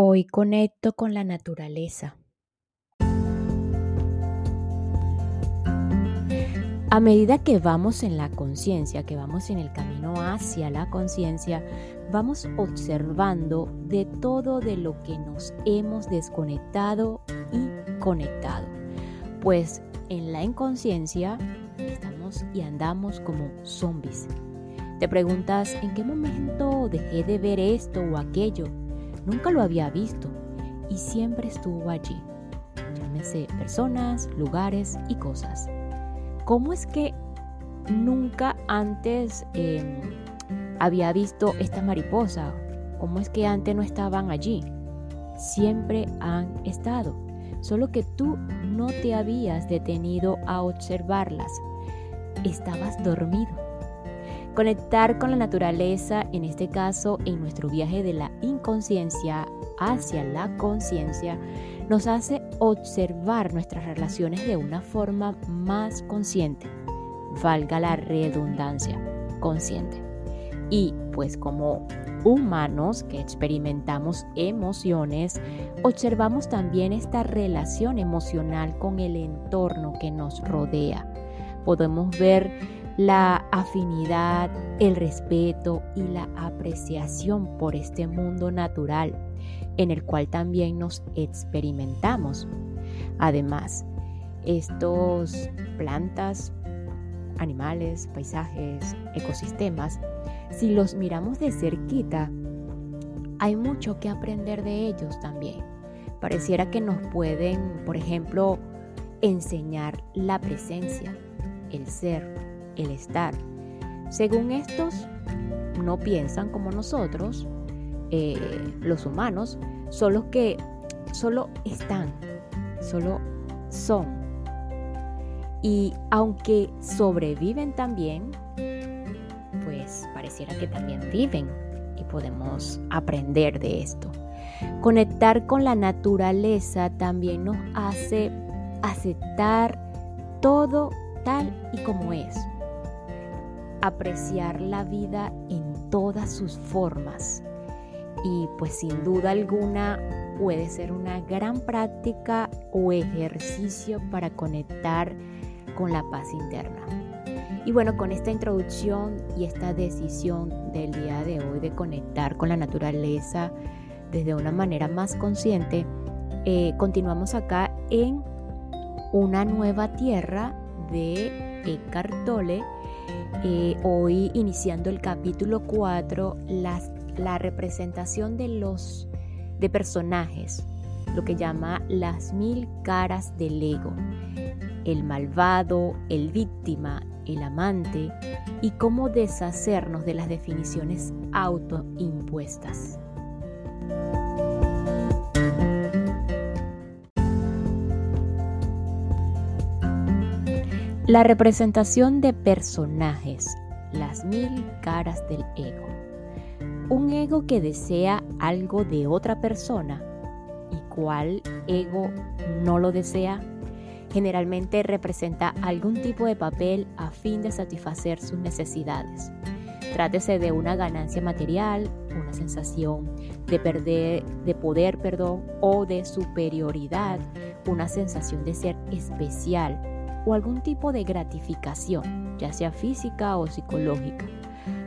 Hoy conecto con la naturaleza. A medida que vamos en la conciencia, que vamos en el camino hacia la conciencia, vamos observando de todo de lo que nos hemos desconectado y conectado. Pues en la inconsciencia estamos y andamos como zombies. Te preguntas, ¿en qué momento dejé de ver esto o aquello? Nunca lo había visto y siempre estuvo allí. Llámese personas, lugares y cosas. ¿Cómo es que nunca antes em, había visto esta mariposa? ¿Cómo es que antes no estaban allí? Siempre han estado, solo que tú no te habías detenido a observarlas. Estabas dormido. Conectar con la naturaleza, en este caso en nuestro viaje de la inconsciencia hacia la conciencia, nos hace observar nuestras relaciones de una forma más consciente, valga la redundancia, consciente. Y pues como humanos que experimentamos emociones, observamos también esta relación emocional con el entorno que nos rodea. Podemos ver la afinidad, el respeto y la apreciación por este mundo natural en el cual también nos experimentamos. Además, estos plantas, animales, paisajes, ecosistemas, si los miramos de cerquita, hay mucho que aprender de ellos también. Pareciera que nos pueden, por ejemplo, enseñar la presencia, el ser, el estar. Según estos, no piensan como nosotros, eh, los humanos, solo que solo están, solo son. Y aunque sobreviven también, pues pareciera que también viven y podemos aprender de esto. Conectar con la naturaleza también nos hace aceptar todo tal y como es. Apreciar la vida en todas sus formas y pues sin duda alguna puede ser una gran práctica o ejercicio para conectar con la paz interna. Y bueno, con esta introducción y esta decisión del día de hoy de conectar con la naturaleza desde una manera más consciente, eh, continuamos acá en una nueva tierra de Eckhart Tolle. Hoy iniciando el capítulo 4, las la representación de los de personajes, lo que llama las mil caras del ego, el malvado, el víctima, el amante y cómo deshacernos de las definiciones autoimpuestas. La representación de personajes, las mil caras del ego. Un ego que desea algo de otra persona y cuál ego no lo desea, generalmente representa algún tipo de papel a fin de satisfacer sus necesidades. Trátese de una ganancia material, una sensación de perder, de poder, perdón, o de superioridad, una sensación de ser especial o algún tipo de gratificación, ya sea física o psicológica.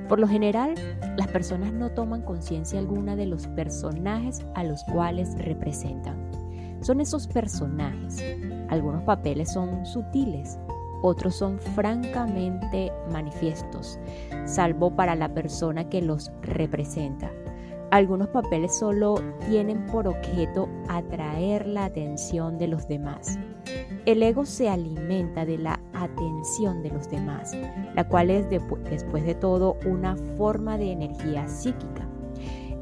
Por lo general, las personas no toman conciencia alguna de los personajes a los cuales representan. Son esos personajes. Algunos papeles son sutiles, otros son francamente manifiestos, salvo para la persona que los representa. Algunos papeles solo tienen por objeto atraer la atención de los demás. El ego se alimenta de la atención de los demás, la cual es después de todo una forma de energía psíquica.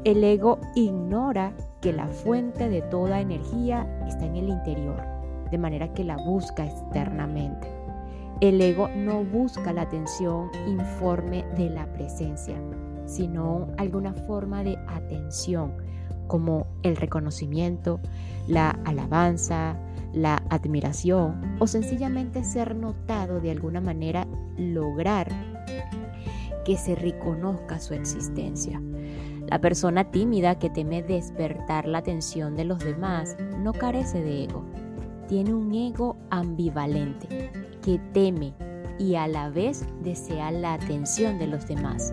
El ego ignora que la fuente de toda energía está en el interior, de manera que la busca externamente. El ego no busca la atención informe de la presencia, sino alguna forma de atención como el reconocimiento, la alabanza, la admiración o sencillamente ser notado de alguna manera, lograr que se reconozca su existencia. La persona tímida que teme despertar la atención de los demás no carece de ego. Tiene un ego ambivalente que teme y a la vez desea la atención de los demás.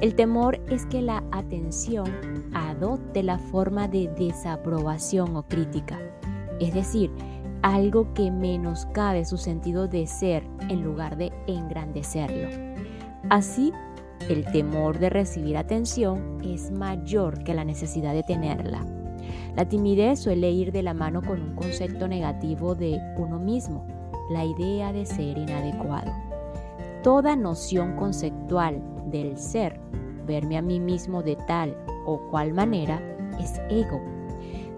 El temor es que la atención adopte la forma de desaprobación o crítica, es decir, algo que menoscabe su sentido de ser en lugar de engrandecerlo. Así, el temor de recibir atención es mayor que la necesidad de tenerla. La timidez suele ir de la mano con un concepto negativo de uno mismo, la idea de ser inadecuado. Toda noción conceptual del ser, verme a mí mismo de tal o cual manera, es ego.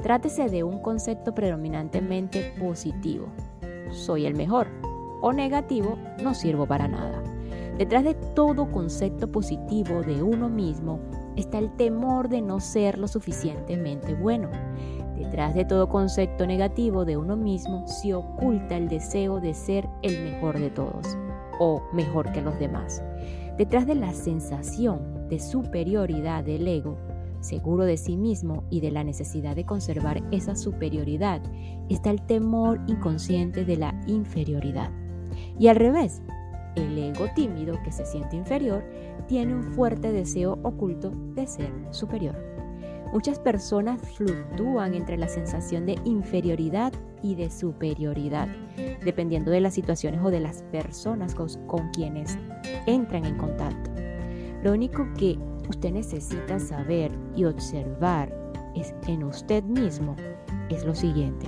Trátese de un concepto predominantemente positivo. Soy el mejor. O negativo, no sirvo para nada. Detrás de todo concepto positivo de uno mismo está el temor de no ser lo suficientemente bueno. Detrás de todo concepto negativo de uno mismo se oculta el deseo de ser el mejor de todos o mejor que los demás. Detrás de la sensación de superioridad del ego, seguro de sí mismo y de la necesidad de conservar esa superioridad, está el temor inconsciente de la inferioridad. Y al revés, el ego tímido que se siente inferior tiene un fuerte deseo oculto de ser superior. Muchas personas fluctúan entre la sensación de inferioridad y de superioridad, dependiendo de las situaciones o de las personas con, quienes entran en contacto. Lo único que usted necesita saber y observar en usted mismo es lo siguiente.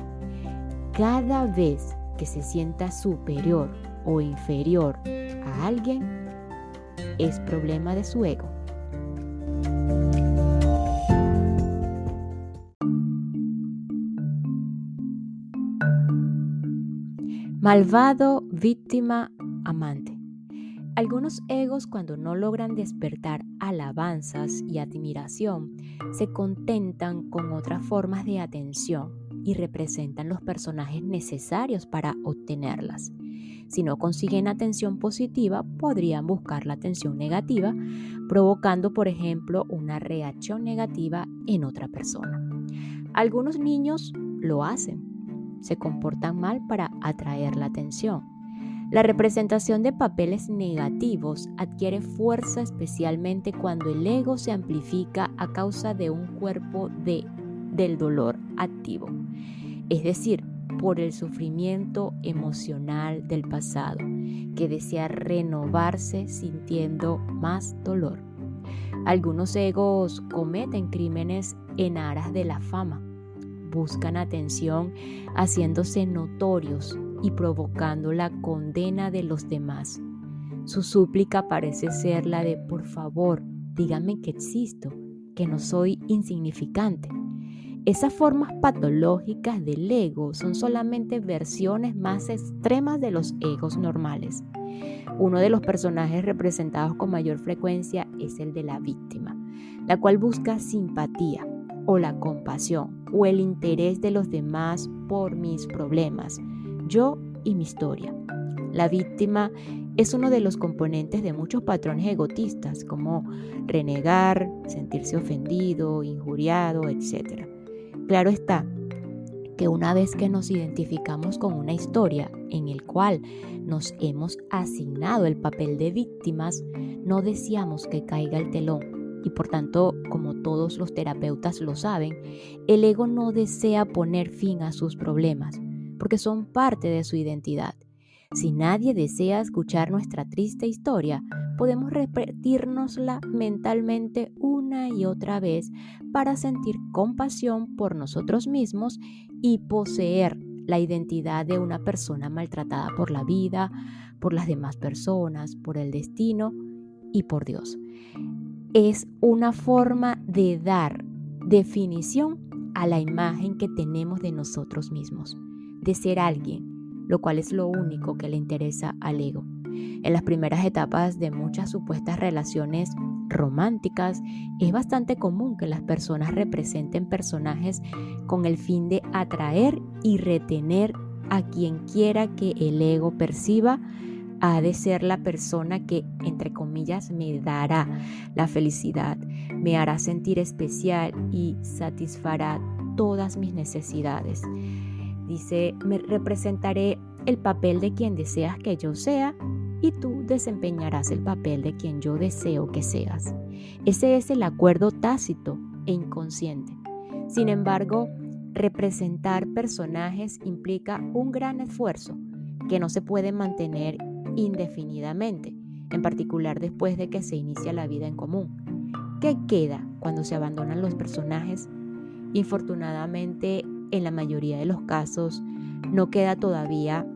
Cada vez que se sienta superior o inferior a alguien, es problema de su ego. Malvado, víctima, amante. Algunos egos cuando no logran despertar alabanzas y admiración se contentan con otras formas de atención y representan los personajes necesarios para obtenerlas. Si no consiguen atención positiva, podrían buscar la atención negativa, provocando, por ejemplo, una reacción negativa en otra persona. Algunos niños lo hacen, se comportan mal para atraer la atención. La representación de papeles negativos adquiere fuerza especialmente cuando el ego se amplifica a causa de un cuerpo de, del dolor activo. Es decir, por el sufrimiento emocional del pasado, que desea renovarse sintiendo más dolor. Algunos egos cometen crímenes en aras de la fama, buscan atención haciéndose notorios y provocando la condena de los demás. Su súplica parece ser la de por favor, díganme que existo, que no soy insignificante. Esas formas patológicas del ego son solamente versiones más extremas de los egos normales. Uno de los personajes representados con mayor frecuencia es el de la víctima, la cual busca simpatía o la compasión o el interés de los demás por mis problemas, yo y mi historia. La víctima es uno de los componentes de muchos patrones egotistas como renegar, sentirse ofendido, injuriado, etc. Claro está que una vez que nos identificamos con una historia en el cual nos hemos asignado el papel de víctimas, no deseamos que caiga el telón y por tanto, como todos los terapeutas lo saben, el ego no desea poner fin a sus problemas porque son parte de su identidad. Si nadie desea escuchar nuestra triste historia, podemos repetirnosla mentalmente una y otra vez para sentir compasión por nosotros mismos y poseer la identidad de una persona maltratada por la vida, por las demás personas, por el destino y por Dios. Es una forma de dar definición a la imagen que tenemos de nosotros mismos, de ser alguien lo cual es lo único que le interesa al ego. En las primeras etapas de muchas supuestas relaciones románticas, es bastante común que las personas representen personajes con el fin de atraer y retener a quien quiera que el ego perciba ha de ser la persona que, entre comillas, me dará la felicidad, me hará sentir especial y satisfará todas mis necesidades. Dice, me representaré el papel de quien deseas que yo sea y tú desempeñarás el papel de quien yo deseo que seas. Ese es el acuerdo tácito e inconsciente. Sin embargo, representar personajes implica un gran esfuerzo que no se puede mantener indefinidamente, en particular después de que se inicia la vida en común. ¿Qué queda cuando se abandonan los personajes? Infortunadamente, en la mayoría de los casos, no queda todavía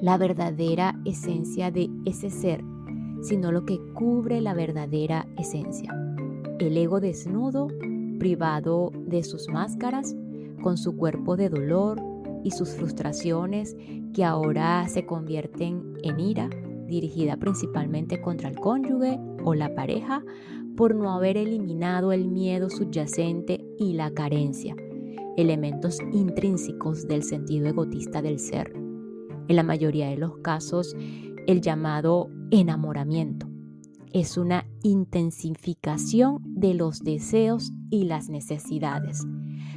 la verdadera esencia de ese ser, sino lo que cubre la verdadera esencia. El ego desnudo, privado de sus máscaras, con su cuerpo de dolor y sus frustraciones que ahora se convierten en ira, dirigida principalmente contra el cónyuge o la pareja, por no haber eliminado el miedo subyacente y la carencia, elementos intrínsecos del sentido egotista del ser. En la mayoría de los casos, el llamado enamoramiento es una intensificación de los deseos y las necesidades.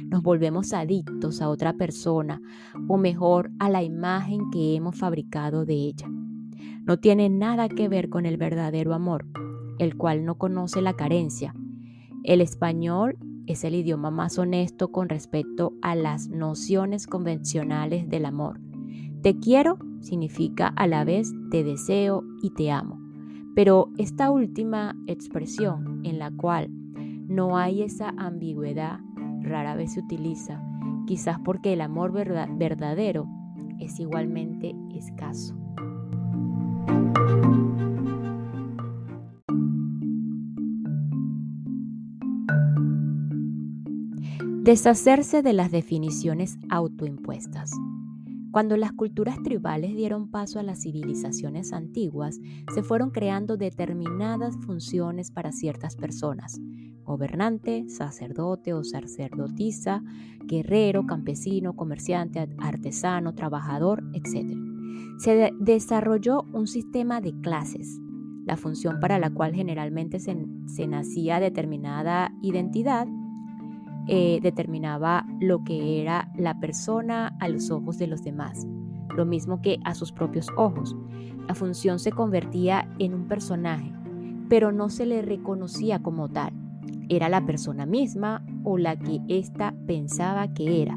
Nos volvemos adictos a otra persona o mejor a la imagen que hemos fabricado de ella. No tiene nada que ver con el verdadero amor, el cual no conoce la carencia. El español es el idioma más honesto con respecto a las nociones convencionales del amor. Te quiero significa a la vez te deseo y te amo. Pero esta última expresión en la cual no hay esa ambigüedad rara vez se utiliza, quizás porque el amor verdadero es igualmente escaso. Deshacerse de las definiciones autoimpuestas. Cuando las culturas tribales dieron paso a las civilizaciones antiguas, se fueron creando determinadas funciones para ciertas personas. Gobernante, sacerdote o sacerdotisa, guerrero, campesino, comerciante, artesano, trabajador, etc. Se desarrolló un sistema de clases, la función para la cual generalmente se, nacía determinada identidad eh, determinaba lo que era la persona a los ojos de los demás, lo mismo que a sus propios ojos. La función se convertía en un personaje, pero no se le reconocía como tal. Era la persona misma o la que ésta pensaba que era.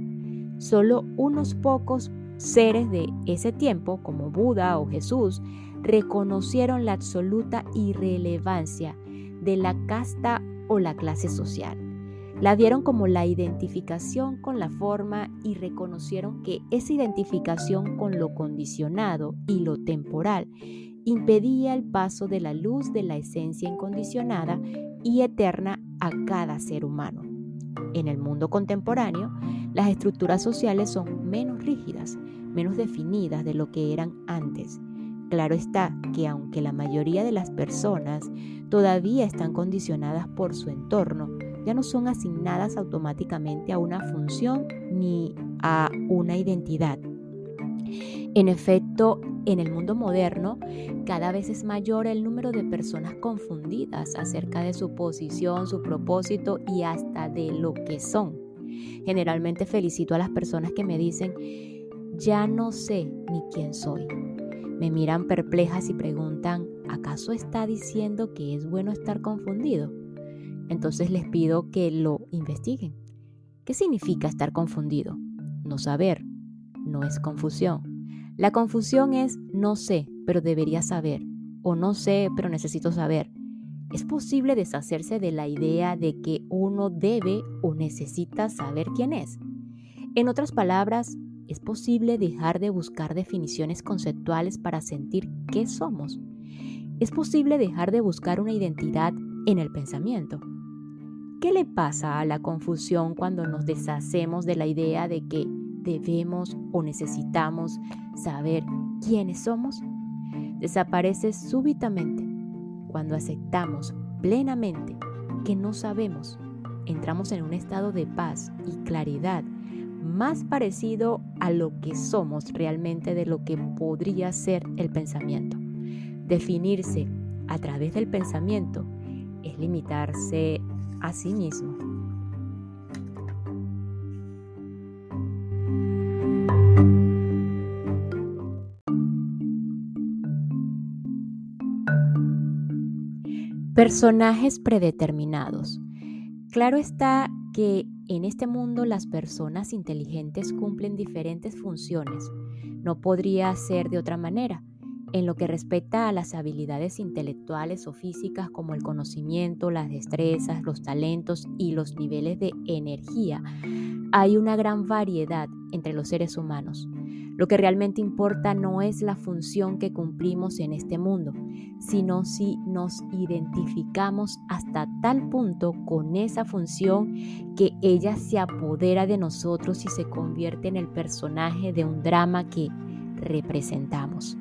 Solo unos pocos seres de ese tiempo, como Buda o Jesús, reconocieron la absoluta irrelevancia de la casta o la clase social. La dieron como la identificación con la forma y reconocieron que esa identificación con lo condicionado y lo temporal impedía el paso de la luz de la esencia incondicionada y eterna a cada ser humano. En el mundo contemporáneo, las estructuras sociales son menos rígidas, menos definidas de lo que eran antes. Claro está que aunque la mayoría de las personas todavía están condicionadas por su entorno, ya no son asignadas automáticamente a una función ni a una identidad. En efecto, en el mundo moderno, cada vez es mayor el número de personas confundidas acerca de su posición, su propósito y hasta de lo que son. Generalmente felicito a las personas que me dicen, ya no sé ni quién soy. Me miran perplejas y preguntan, ¿acaso está diciendo que es bueno estar confundido? Entonces les pido que lo investiguen. ¿Qué significa estar confundido? No saber. No es confusión. La confusión es no sé, pero debería saber. O no sé, pero necesito saber. Es posible deshacerse de la idea de que uno debe o necesita saber quién es. En otras palabras, es posible dejar de buscar definiciones conceptuales para sentir qué somos. Es posible dejar de buscar una identidad en el pensamiento. ¿Qué le pasa a la confusión cuando nos deshacemos de la idea de que debemos o necesitamos saber quiénes somos? Desaparece súbitamente cuando aceptamos plenamente que no sabemos. Entramos en un estado de paz y claridad más parecido a lo que somos realmente de lo que podría ser el pensamiento. Definirse a través del pensamiento es limitarse a sí mismo. Personajes predeterminados. Claro está que en este mundo las personas inteligentes cumplen diferentes funciones. No podría ser de otra manera. En lo que respecta a las habilidades intelectuales o físicas como el conocimiento, las destrezas, los talentos y los niveles de energía, hay una gran variedad entre los seres humanos. Lo que realmente importa no es la función que cumplimos en este mundo, sino si nos identificamos hasta tal punto con esa función que ella se apodera de nosotros y se convierte en el personaje de un drama que representamos.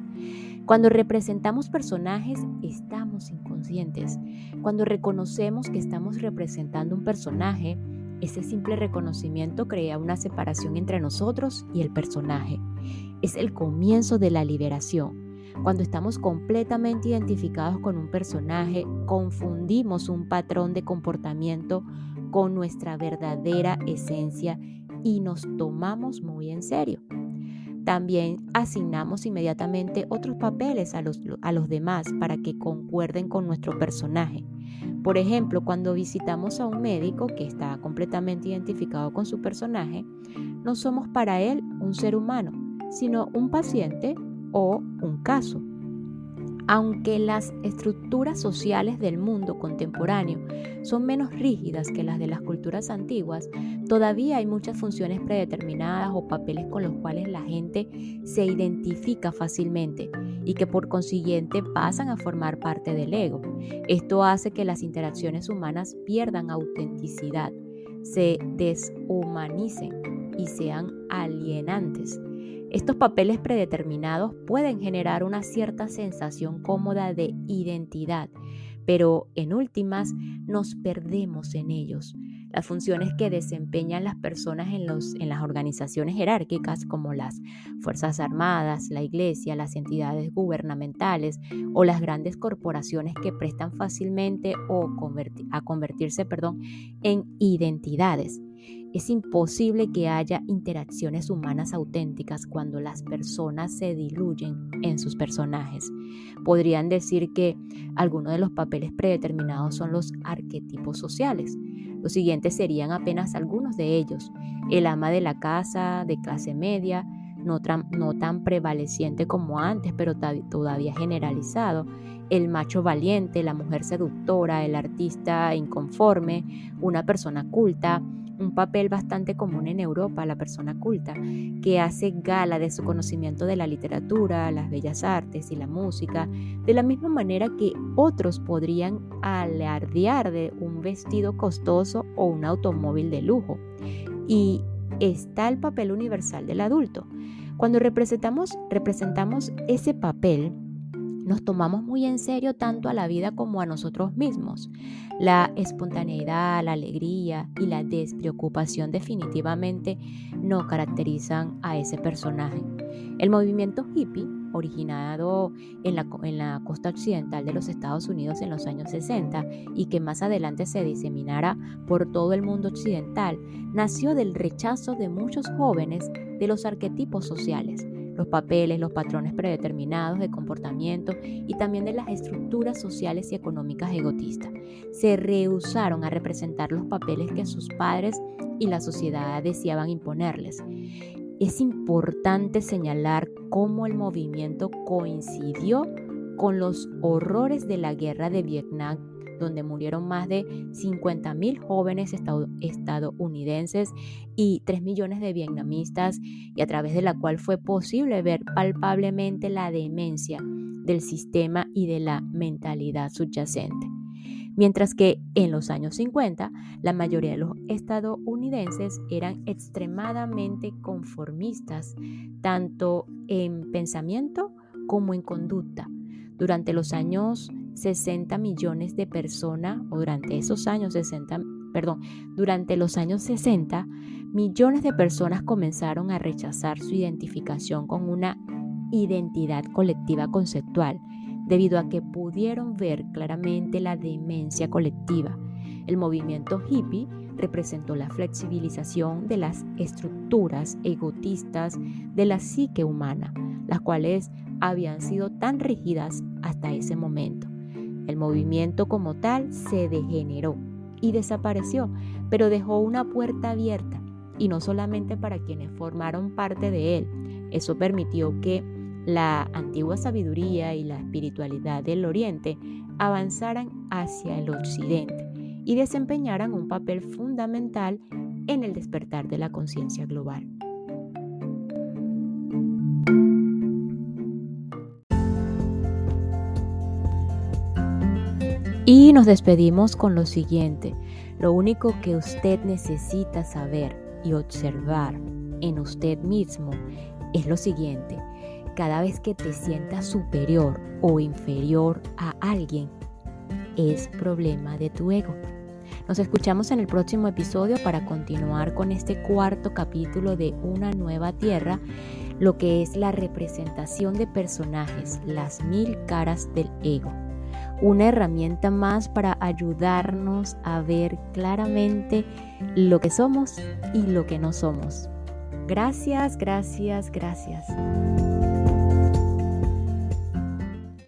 Cuando representamos personajes, estamos inconscientes. Cuando reconocemos que estamos representando un personaje, ese simple reconocimiento crea una separación entre nosotros y el personaje. Es el comienzo de la liberación. Cuando estamos completamente identificados con un personaje, confundimos un patrón de comportamiento con nuestra verdadera esencia y nos tomamos muy en serio. También asignamos inmediatamente otros papeles a los, a los demás para que concuerden con nuestro personaje. Por ejemplo, cuando visitamos a un médico que está completamente identificado con su personaje, no somos para él un ser humano, sino un paciente o un caso. Aunque las estructuras sociales del mundo contemporáneo son menos rígidas que las de las culturas antiguas, todavía hay muchas funciones predeterminadas o papeles con los cuales la gente se identifica fácilmente y que por consiguiente pasan a formar parte del ego. Esto hace que las interacciones humanas pierdan autenticidad, se deshumanicen y sean alienantes. Estos papeles predeterminados pueden generar una cierta sensación cómoda de identidad, pero en últimas nos perdemos en ellos. Las funciones que desempeñan las personas en, las organizaciones jerárquicas como las Fuerzas Armadas, la Iglesia, las entidades gubernamentales o las grandes corporaciones que prestan fácilmente o a convertirse perdón, en identidades. Es imposible que haya interacciones humanas auténticas cuando las personas se diluyen en sus personajes. Podrían decir que algunos de los papeles predeterminados son los arquetipos sociales. Los siguientes serían apenas algunos de ellos. El ama de la casa, de clase media, no, no tan prevaleciente como antes, pero todavía generalizado. El macho valiente, la mujer seductora, el artista inconforme, una persona culta, un papel bastante común en Europa, la persona culta, que hace gala de su conocimiento de la literatura, las bellas artes y la música, de la misma manera que otros podrían alardear de un vestido costoso o un automóvil de lujo. Y está el papel universal del adulto. Cuando representamos, representamos ese papel, nos tomamos muy en serio tanto a la vida como a nosotros mismos. La espontaneidad, la alegría y la despreocupación definitivamente no caracterizan a ese personaje. El movimiento hippie, originado en la, costa occidental de los Estados Unidos en los años 60 y que más adelante se diseminara por todo el mundo occidental, nació del rechazo de muchos jóvenes de los arquetipos sociales los papeles, los patrones predeterminados de comportamiento y también de las estructuras sociales y económicas egotistas. Se rehusaron a representar los papeles que sus padres y la sociedad deseaban imponerles. Es importante señalar cómo el movimiento coincidió con los horrores de la guerra de Vietnam donde murieron más de 50.000 jóvenes estadounidenses y 3 millones de vietnamistas y a través de la cual fue posible ver palpablemente la demencia del sistema y de la mentalidad subyacente. Mientras que en los años 50 la mayoría de los estadounidenses eran extremadamente conformistas, tanto en pensamiento como en conducta. Durante los años 60 millones de personas, o durante esos años 60, perdón, durante los años 60, millones de personas comenzaron a rechazar su identificación con una identidad colectiva conceptual, debido a que pudieron ver claramente la demencia colectiva. El movimiento hippie representó la flexibilización de las estructuras egotistas de la psique humana, las cuales habían sido tan rígidas hasta ese momento. El movimiento como tal se degeneró y desapareció, pero dejó una puerta abierta, y no solamente para quienes formaron parte de él. Eso permitió que la antigua sabiduría y la espiritualidad del Oriente avanzaran hacia el Occidente y desempeñaran un papel fundamental en el despertar de la conciencia global. Y nos despedimos con lo siguiente. Lo único que usted necesita saber y observar en usted mismo es lo siguiente. Cada vez que te sientas superior o inferior a alguien, es problema de tu ego. Nos escuchamos en el próximo episodio para continuar con este cuarto capítulo de Una nueva tierra, lo que es la representación de personajes, las mil caras del ego. Una herramienta más para ayudarnos a ver claramente lo que somos y lo que no somos. Gracias, gracias, gracias.